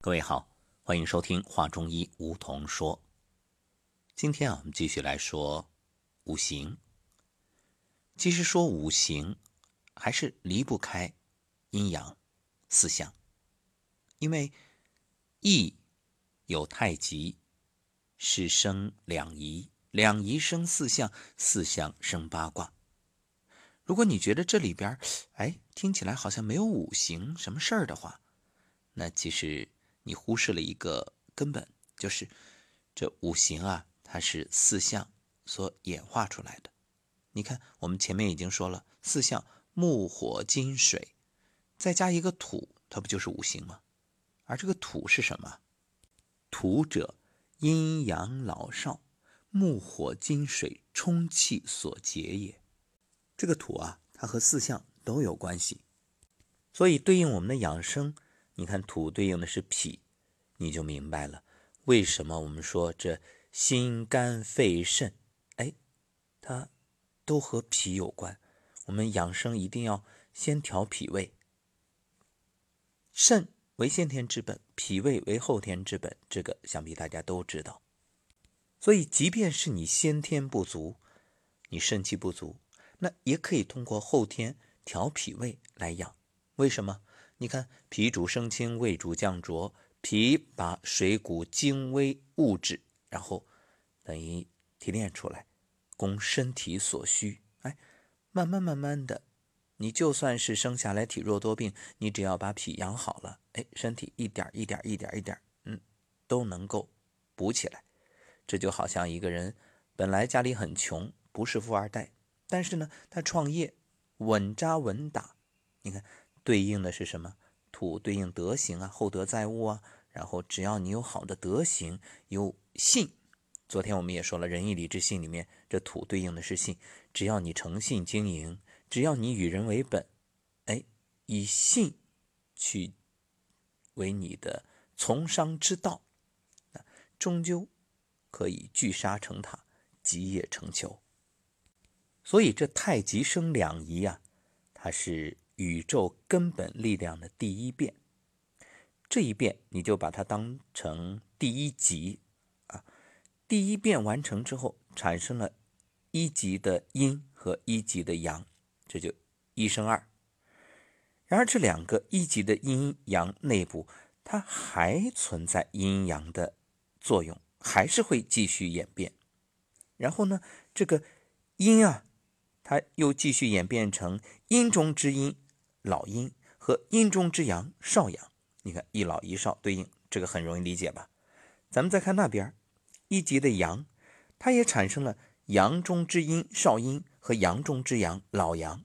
各位好，欢迎收听《话中医》，梧桐说。今天啊，我们继续来说五行。其实说五行，还是离不开阴阳四象，因为易有太极，是生两仪，两仪生四象，四象生八卦。如果你觉得这里边，哎，听起来好像没有五行什么事儿的话，那其实你忽视了一个根本，就是这五行啊，它是四象所演化出来的。你看，我们前面已经说了，四象木、火、金、水，再加一个土，它不就是五行吗？而这个土是什么？土者，阴阳老少，木、火、金、水充气所结也。这个土啊，它和四象都有关系，所以对应我们的养生，你看土对应的是脾，你就明白了为什么我们说这心肝肺肾，哎，它都和脾有关。我们养生一定要先调脾胃，肾为先天之本，脾胃为后天之本，这个想必大家都知道。所以，即便是你先天不足，你肾气不足。那也可以通过后天调脾胃来养，为什么？你看，脾主升清，胃主降浊，脾把水谷精微物质，然后等于提炼出来，供身体所需。哎，慢慢慢慢的，你就算是生下来体弱多病，你只要把脾养好了，哎，身体一点一点一点一点，嗯，都能够补起来。这就好像一个人本来家里很穷，不是富二代。但是呢，他创业稳扎稳打，你看对应的是什么？土对应德行啊，厚德载物啊。然后只要你有好的德行，有信。昨天我们也说了，仁义礼智信里面，这土对应的是信。只要你诚信经营，只要你与人为本，哎，以信去为你的从商之道，那终究可以聚沙成塔，集腋成裘。所以这太极生两仪啊，它是宇宙根本力量的第一变。这一变你就把它当成第一级啊。第一变完成之后，产生了一级的阴和一级的阳，这就一生二。然而这两个一级的阴阳内部，它还存在阴阳的作用，还是会继续演变。然后呢，这个阴啊。它又继续演变成阴中之阴老阴和阴中之阳少阳。你看一老一少对应，这个很容易理解吧？咱们再看那边一级的阳，它也产生了阳中之阴少阴和阳中之阳老阳。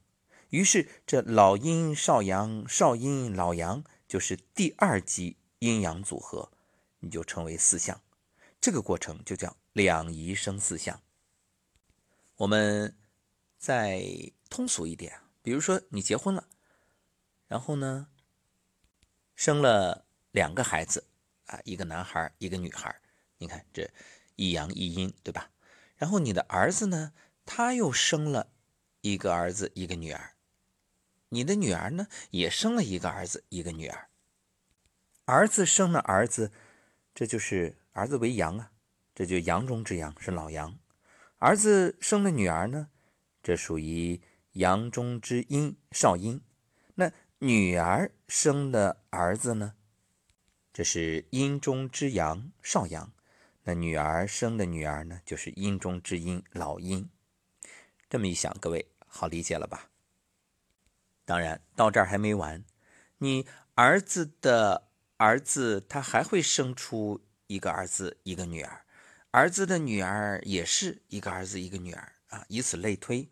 于是这老阴少阳少阴老阳就是第二级阴阳组合，你就称为四象。这个过程就叫两仪生四象。我们。再通俗一点，比如说你结婚了，然后呢，生了两个孩子啊，一个男孩，一个女孩。你看这一阳一阴，对吧？然后你的儿子呢，他又生了一个儿子，一个女儿。你的女儿呢，也生了一个儿子，一个女儿。儿子生了儿子，这就是儿子为阳啊，这就阳中之阳，是老阳。儿子生了女儿呢？这属于阳中之阴少阴，女儿生的儿子呢？这是阴中之阳少阳，那女儿生的女儿呢？就是阴中之阴老阴。这么一想，各位好理解了吧？当然，到这儿还没完，你儿子的儿子他还会生出一个儿子一个女儿，儿子的女儿也是一个儿子一个女儿。啊，以此类推，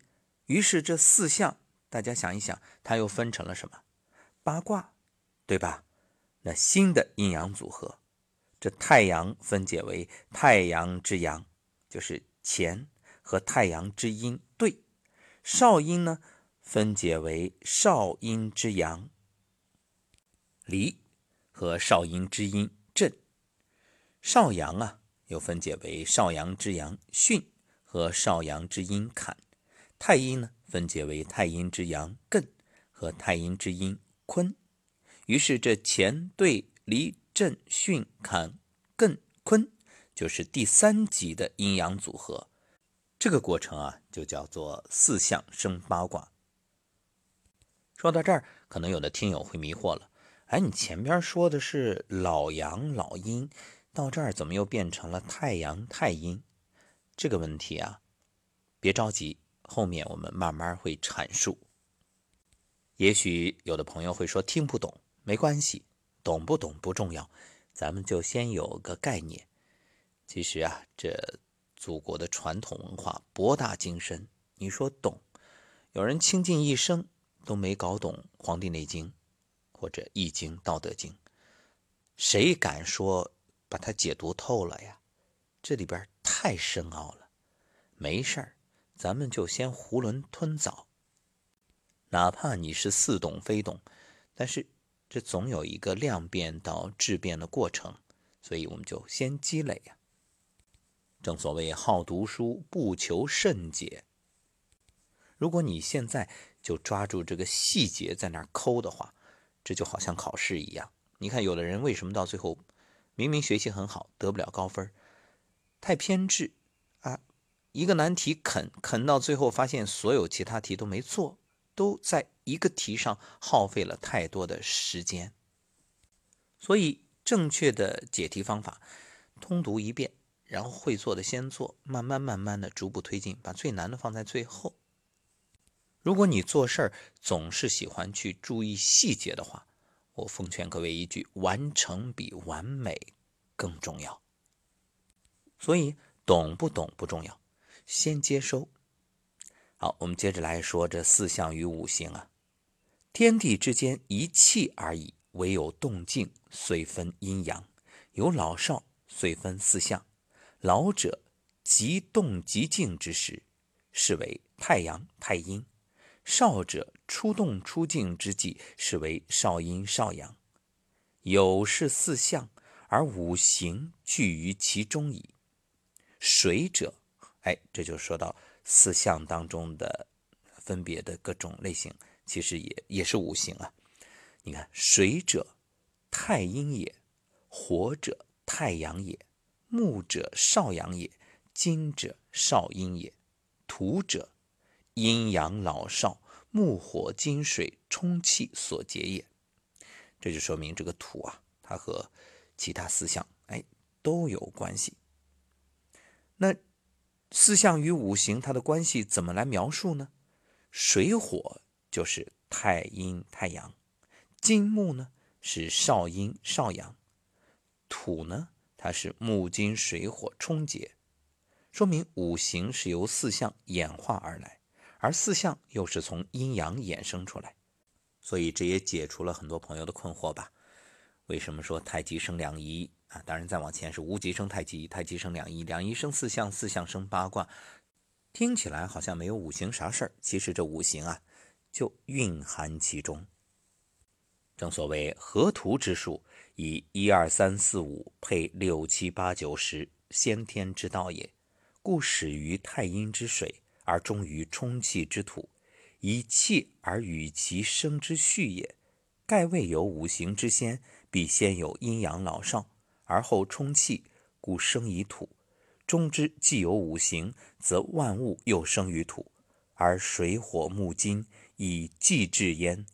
于是这四项，大家想一想，它又分成了什么？八卦，对吧？那新的阴阳组合，这太阳分解为太阳之阳，就是乾和太阳之阴对；少阴呢，分解为少阴之阳离和少阴之阴震；少阳啊，又分解为少阳之阳巽。和少阳之阴坎，太阴呢分解为太阴之阳艮和太阴之阴坤，于是这乾兑离震、巽、坎、艮、坤，就是第三级的阴阳组合。这个过程啊，就叫做四象生八卦。说到这儿，可能有的听友会迷惑了，哎，你前边说的是老阳老阴，到这儿怎么又变成了太阳太阴？这个问题啊，别着急，后面我们慢慢会阐述。也许有的朋友会说听不懂，没关系，懂不懂不重要，咱们就先有个概念。其实啊，这祖国的传统文化博大精深，你说懂，有人倾尽一生。都没搞懂《黄帝内经》或者《易经》《道德经》，谁敢说把它解读透了呀？这里边太深奥了。没事儿，咱们就先囫囵吞枣。哪怕你是似懂非懂，但是这总有一个量变到质变的过程，所以我们就先积累呀。正所谓好读书，不求甚解。如果你现在就抓住这个细节在那抠的话，这就好像考试一样。你看，有的人为什么到最后明明学习很好，得不了高分？太偏执啊！一个难题啃啃到最后，发现所有其他题都没做，都在一个题上耗费了太多的时间。所以，正确的解题方法，通读一遍，然后会做的先做，慢慢慢慢的逐步推进，把最难的放在最后。如果你做事儿总是喜欢去注意细节的话，我奉劝各位一句：完成比完美更重要。所以懂不懂不重要，先接收。好，我们接着来说这四象与五行啊。天地之间一气而已，唯有动静，遂分阴阳；有老少，遂分四象。老者即动即静之时，是为太阳太阴。少者出动出静之际，是为少阴少阳。有是四象，而五行聚于其中矣。水者，哎，这就说到四象当中的分别的各种类型，其实也也是五行啊。你看，水者太阴也，火者太阳也，木者少阳也，金者少阴也，土者。阴阳老少，木火金水冲气所结也。这就说明这个土啊，它和其他四象哎都有关系。那四象与五行它的关系怎么来描述呢？水火就是太阴太阳，金木呢是少阴少阳，土呢它是木金水火冲结，说明五行是由四象演化而来。而四象又是从阴阳衍生出来，所以这也解除了很多朋友的困惑吧？为什么说太极生两仪啊？当然再往前是无极生太极，太极生两仪，两仪生四象，四象生八卦。听起来好像没有五行啥事儿，其实这五行啊就蕴含其中。正所谓河图之术，以一二三四五配六七八九十，先天之道也。故始于太阴之水。而终于充气之土，以气而与其生之序也。盖未有五行之先，必先有阴阳老少，而后充气，故生以土。中之既有五行，则万物又生于土，而水火木金以继至焉，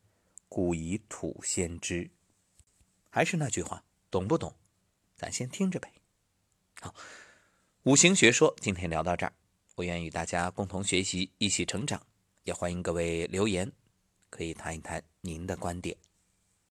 故以土先之。还是那句话，懂不懂？咱先听着呗。好，五行学说今天聊到这儿。我愿与大家共同学习，一起成长。也欢迎各位留言，可以谈一谈您的观点。